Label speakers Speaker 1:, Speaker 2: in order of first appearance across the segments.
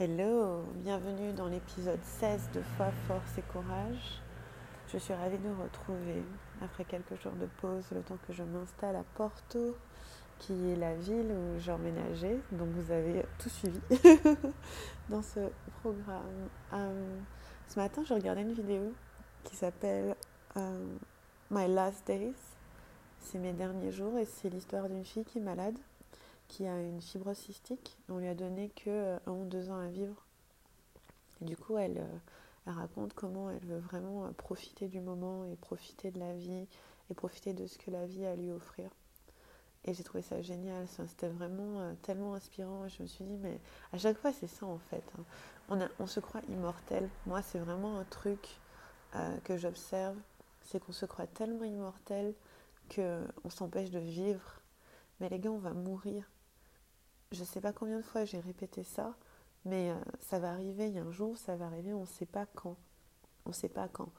Speaker 1: Hello, bienvenue dans l'épisode 16 de Foi, Force et Courage. Je suis ravie de vous retrouver après quelques jours de pause, le temps que je m'installe à Porto, qui est la ville où j'ai emménagé. Donc vous avez tout suivi dans ce programme. Euh, ce matin, je regardais une vidéo qui s'appelle euh, My Last Days. C'est mes derniers jours et c'est l'histoire d'une fille qui est malade qui a une fibre cystique. On lui a donné que euh, un ou deux ans à vivre. Du coup, elle, euh, elle, raconte comment elle veut vraiment euh, profiter du moment et profiter de la vie et profiter de ce que la vie a à lui offrir. Et j'ai trouvé ça génial. C'était vraiment tellement inspirant. Je me suis dit, mais à chaque fois, c'est ça en fait. Hein. On, se croit immortel. Moi, c'est vraiment un truc que j'observe. C'est qu'on se croit tellement immortel qu'on s'empêche de vivre. Mais les gars, on va mourir je ne sais pas combien de fois j'ai répété ça, mais euh, ça va arriver, il y a un jour, ça va arriver, on ne sait pas quand. On ne sait pas quand.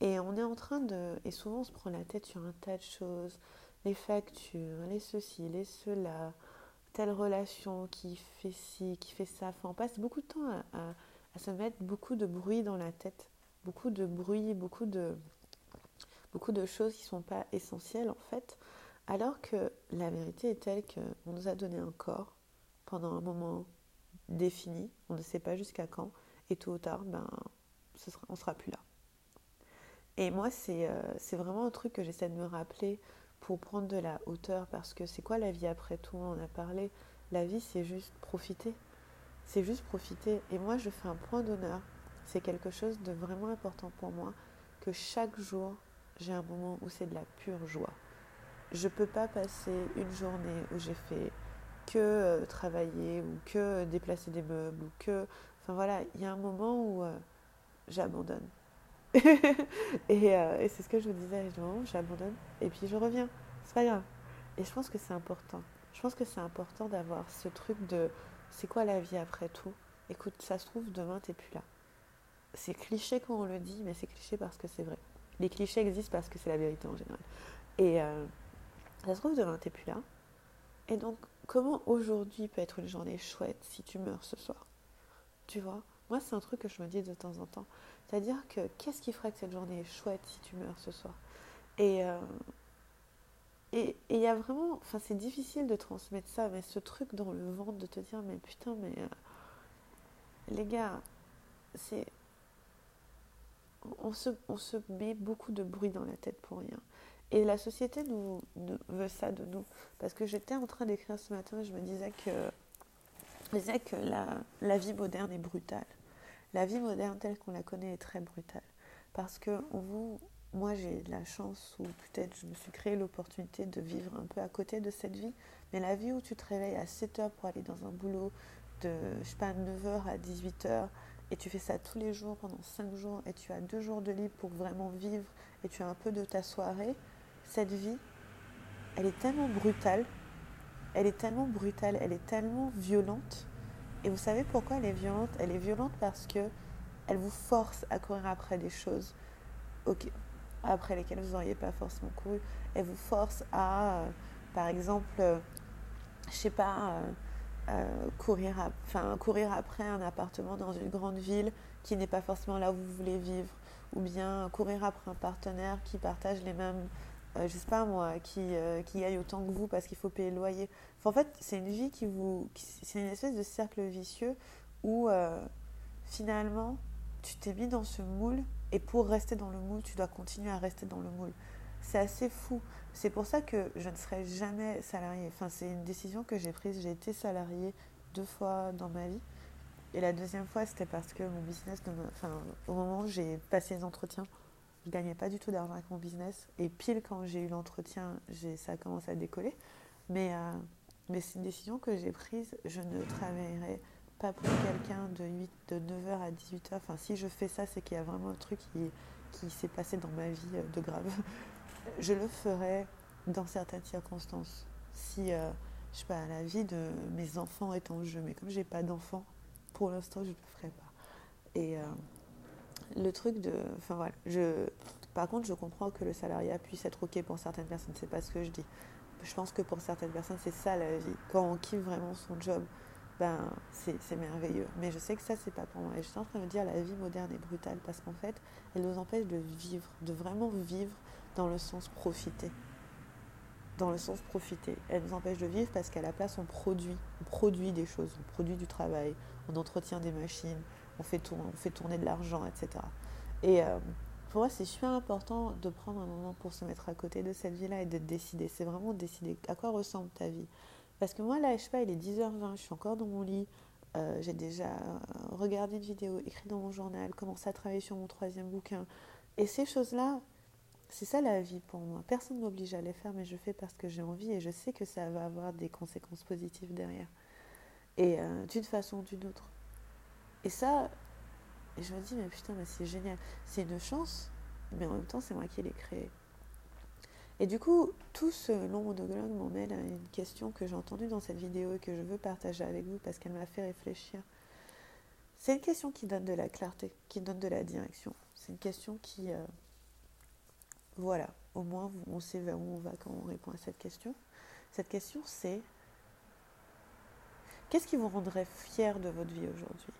Speaker 1: Et on est en train de... Et souvent on se prend la tête sur un tas de choses, les factures, les ceci, les cela, telle relation qui fait ci, qui fait ça. Enfin, on passe beaucoup de temps à, à se mettre beaucoup de bruit dans la tête. Beaucoup de bruit, beaucoup de, beaucoup de choses qui ne sont pas essentielles en fait. Alors que la vérité est telle qu'on nous a donné un corps, pendant un moment défini, on ne sait pas jusqu'à quand, et tôt ou tard, ben, ce sera, on sera plus là. Et moi, c'est euh, vraiment un truc que j'essaie de me rappeler pour prendre de la hauteur, parce que c'est quoi la vie après tout? On a parlé, la vie, c'est juste profiter. C'est juste profiter. Et moi, je fais un point d'honneur. C'est quelque chose de vraiment important pour moi, que chaque jour, j'ai un moment où c'est de la pure joie. Je ne peux pas passer une journée où j'ai fait que euh, travailler ou que déplacer des meubles ou que... Enfin voilà, il y a un moment où euh, j'abandonne. et, euh, et c'est ce que je vous disais, j'abandonne et puis je reviens. C'est pas grave. Et je pense que c'est important. Je pense que c'est important d'avoir ce truc de c'est quoi la vie après tout? Écoute, ça se trouve, demain, t'es plus là. C'est cliché quand on le dit, mais c'est cliché parce que c'est vrai. Les clichés existent parce que c'est la vérité en général. Et ça se trouve, demain, t'es plus là. Et donc, comment aujourd'hui peut être une journée chouette si tu meurs ce soir? Tu vois Moi, c'est un truc que je me dis de temps en temps. C'est-à-dire que qu'est-ce qui ferait que cette journée est chouette si tu meurs ce soir? Et euh, et il y a vraiment, enfin c'est difficile de transmettre ça, mais ce truc dans le ventre de te dire mais putain mais euh, les gars, c'est on se, on se met beaucoup de bruit dans la tête pour rien. Et la société nous, veut ça de nous? Parce que j'étais en train d'écrire ce matin et je me disais que, je disais que la, vie moderne est brutale. La vie moderne telle qu'on la connaît est très brutale. Parce que vous, moi j'ai la chance ou peut-être je me suis créé l'opportunité de vivre un peu à côté de cette vie. Mais la vie où tu te réveilles à 7 heures pour aller dans un boulot de, je sais pas, 9h à 18h et tu fais ça tous les jours pendant 5 jours et tu as 2 jours de libre pour vraiment vivre et tu as un peu de ta soirée, cette vie, elle est tellement brutale, elle est tellement brutale, elle est tellement violente. Et vous savez pourquoi elle est violente? Elle est violente parce que elle vous force à courir après des choses après lesquelles vous n'auriez pas forcément couru. Elle vous force à, euh, par exemple, euh, je sais pas, euh, courir, courir après un appartement dans une grande ville qui n'est pas forcément là où vous voulez vivre, ou bien courir après un partenaire qui partage les mêmes euh, je sais pas moi, qui, euh, qui gagne autant que vous parce qu'il faut payer le loyer. en fait, c'est une vie qui vous. C'est une espèce de cercle vicieux où euh, finalement, tu t'es mis dans ce moule et pour rester dans le moule, tu dois continuer à rester dans le moule. C'est assez fou. C'est pour ça que je ne serai jamais salarié. Enfin, c'est une décision que j'ai prise. J'ai été salarié deux fois dans ma vie. Et la deuxième fois, c'était parce que mon business, enfin, au moment où j'ai passé les entretiens, je gagnais pas du tout d'argent avec mon business. Et pile quand j'ai eu l'entretien, ça a commencé à décoller. Mais, euh, mais c'est une décision que j'ai prise. Je ne travaillerai pas pour quelqu'un de, 8, de 9h à 18h. Enfin, si je fais ça, c'est qu'il y a vraiment un truc qui, s'est passé dans ma vie euh, de grave. Je le ferai dans certaines circonstances. Si, euh, je sais pas, la vie de mes enfants est en jeu. Mais comme j'ai pas d'enfants, pour l'instant, je ne le ferai pas. Et le truc de. Enfin voilà. Je, par contre, je comprends que le salariat puisse être OK pour certaines personnes. C'est pas ce que je dis. Je pense que pour certaines personnes, c'est ça la vie. Quand on kiffe vraiment son job, ben c'est merveilleux. Mais je sais que ça, c'est pas pour moi. Et je suis en train de me dire, la vie moderne est brutale parce qu'en fait, elle nous empêche de vivre, de vraiment vivre dans le sens profiter. Dans le sens profiter. Elle nous empêche de vivre parce qu'à la place, on produit. On produit des choses, on produit du travail, on entretient des machines, on fait, tourner, on fait tourner de l'argent, etc. Et euh, pour moi, c'est super important de prendre un moment pour se mettre à côté de cette vie-là et de décider. C'est vraiment décider à quoi ressemble ta vie. Parce que moi, là, je sais pas, il est 10h20, je suis encore dans mon lit. Euh, j'ai déjà regardé une vidéo, écrit dans mon journal, commencé à travailler sur mon troisième bouquin. Et ces choses-là, c'est ça la vie pour moi. Personne ne m'oblige à les faire, mais je fais parce que j'ai envie et je sais que ça va avoir des conséquences positives derrière. Et euh, d'une façon ou d'une autre. Et ça, je me dis, mais putain, mais c'est génial. C'est une chance, mais en même temps, c'est moi qui l'ai créé. Et du coup, tout ce long monologue m'emmène à une question que j'ai entendue dans cette vidéo et que je veux partager avec vous parce qu'elle m'a fait réfléchir. C'est une question qui donne de la clarté, qui donne de la direction. C'est une question qui, euh, voilà, au moins on sait vers où on va quand on répond à cette question. Cette question, c'est qu'est-ce qui vous rendrait fier de votre vie aujourd'hui?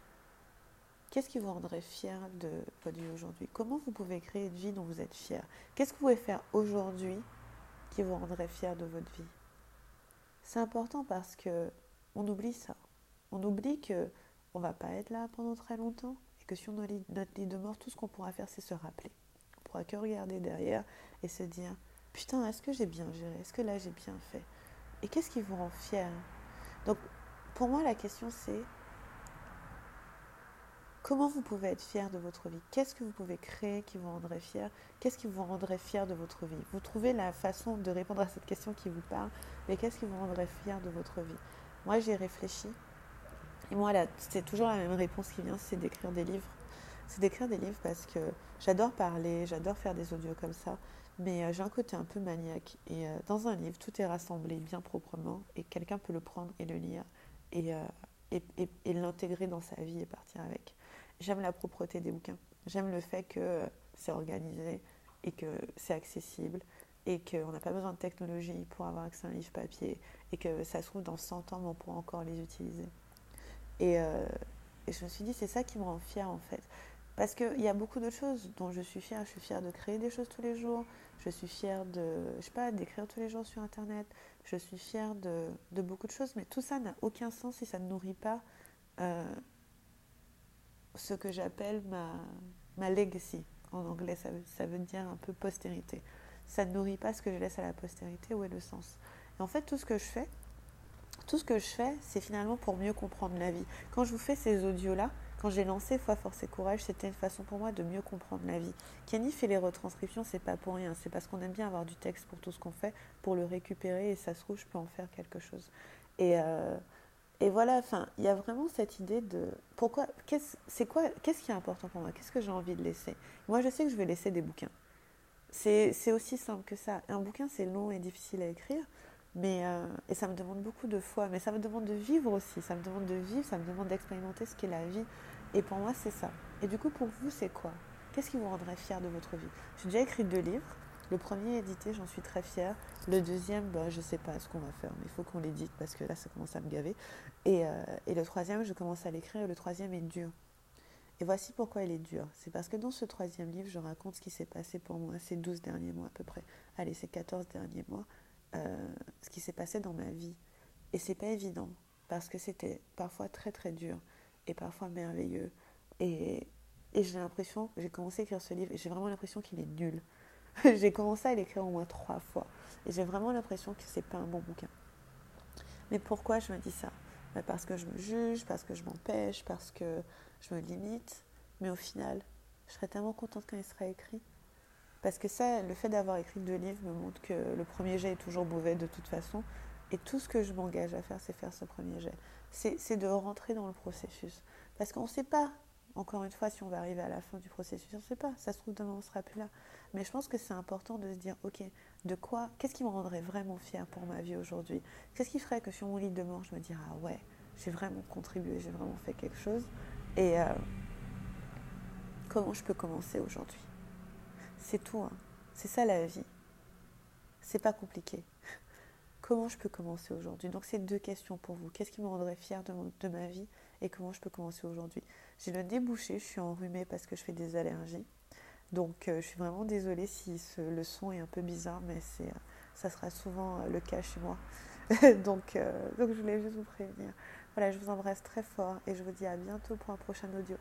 Speaker 1: Qu'est-ce qui vous rendrait fier de votre vie aujourd'hui? Comment vous pouvez créer une vie dont vous êtes fier? Qu'est-ce que vous pouvez faire aujourd'hui qui vous rendrait fier de votre vie? C'est important parce que on oublie ça. On oublie que on va pas être là pendant très longtemps et que sur notre lit de mort, tout ce qu'on pourra faire, c'est se rappeler. On pourra que regarder derrière et se dire putain, est-ce que j'ai bien géré? Est-ce que là j'ai bien fait? Et qu'est-ce qui vous rend fier? Donc pour moi, la question c'est Comment vous pouvez être fier de votre vie? Qu'est-ce que vous pouvez créer qui vous rendrait fier? Qu'est-ce qui vous rendrait fier de votre vie? Vous trouvez la façon de répondre à cette question qui vous parle, mais qu'est-ce qui vous rendrait fier de votre vie? Moi, j'ai réfléchi. Et moi, c'est toujours la même réponse qui vient, c'est d'écrire des livres. C'est d'écrire des livres parce que j'adore parler, j'adore faire des audios comme ça, mais euh, j'ai un côté un peu maniaque. Et euh, dans un livre, tout est rassemblé bien proprement et quelqu'un peut le prendre et le lire et, euh, et l'intégrer dans sa vie et partir avec j'aime la propreté des bouquins. J'aime le fait que c'est organisé et que c'est accessible et qu'on n'a pas besoin de technologie pour avoir accès à un livre papier et que ça se trouve dans 100 ans, on pourra encore les utiliser. Euh, et, je me suis dit, c'est ça qui me rend fière en fait. Parce qu'il y a beaucoup de choses dont je suis fière. Je suis fière de créer des choses tous les jours. Je suis fière de, je sais pas, d'écrire tous les jours sur Internet. Je suis fière de, de beaucoup de choses. Mais tout ça n'a aucun sens si ça ne nourrit pas euh, ce que j'appelle ma, ma legacy. En anglais, ça veut, ça veut dire un peu postérité. Ça ne nourrit pas ce que je laisse à la postérité, où est le sens? Et en fait, tout ce que je fais, tout ce que je fais, c'est finalement pour mieux comprendre la vie. Quand je vous fais ces audios-là, quand j'ai lancé Foi, Force et Courage, c'était une façon pour moi de mieux comprendre la vie. Kenny fait les retranscriptions, c'est pas pour rien, c'est parce qu'on aime bien avoir du texte pour tout ce qu'on fait, pour le récupérer et ça se trouve, je peux en faire quelque chose. Et, euh, et voilà, enfin, il y a vraiment cette idée de pourquoi, c'est quoi, qu'est-ce qui est important pour moi, qu'est-ce que j'ai envie de laisser? Moi, je sais que je vais laisser des bouquins. C'est aussi simple que ça. Un bouquin, c'est long et difficile à écrire, mais euh, et ça me demande beaucoup de foi, mais ça me demande de vivre aussi. Ça me demande de vivre, ça me demande d'expérimenter ce qu'est la vie. Et pour moi, c'est ça. Et du coup, pour vous, c'est quoi? Qu'est-ce qui vous rendrait fier de votre vie? J'ai déjà écrit deux livres. Le premier édité, j'en suis très fière. Le deuxième, bah, je ne sais pas ce qu'on va faire, mais il faut qu'on l'édite parce que là, ça commence à me gaver. Et, euh, et le troisième, je commence à l'écrire. Le troisième est dur. Et voici pourquoi il est dur. C'est parce que dans ce troisième livre, je raconte ce qui s'est passé pour moi ces 12 derniers mois à peu près. Allez, ces 14 derniers mois. Euh, ce qui s'est passé dans ma vie. Et c'est pas évident parce que c'était parfois très très dur et parfois merveilleux. Et, et j'ai l'impression, j'ai commencé à écrire ce livre et j'ai vraiment l'impression qu'il est nul. j'ai commencé à l'écrire au moins trois fois. Et j'ai vraiment l'impression que c'est pas un bon bouquin. Mais pourquoi je me dis ça? Bah, Parce que je me juge, parce que je m'empêche, parce que je me limite. Mais au final, je serais tellement contente quand il sera écrit. Parce que ça, le fait d'avoir écrit deux livres me montre que le premier jet est toujours mauvais de toute façon. Et tout ce que je m'engage à faire, c'est faire ce premier jet. C'est de rentrer dans le processus. Parce qu'on ne sait pas encore une fois, si on va arriver à la fin du processus, on ne sait pas. Ça se trouve, demain, on ne sera plus là. Mais je pense que c'est important de se dire, OK, de quoi, qu'est-ce qui me rendrait vraiment fier pour ma vie aujourd'hui? Qu'est-ce qui ferait que sur mon lit de mort, je me dirais, ah ouais, j'ai vraiment contribué, j'ai vraiment fait quelque chose? Et euh, comment je peux commencer aujourd'hui? C'est tout. Hein. C'est ça la vie. C'est pas compliqué. Comment je peux commencer aujourd'hui? Donc, c'est deux questions pour vous. Qu'est-ce qui me rendrait fière de, ma vie et comment je peux commencer aujourd'hui? J'ai le débouché, je suis enrhumée parce que je fais des allergies. Donc, euh, je suis vraiment désolée si le son est un peu bizarre, mais euh, ça sera souvent euh, le cas chez moi. donc, je voulais juste vous prévenir. Voilà, je vous embrasse très fort et je vous dis à bientôt pour un prochain audio.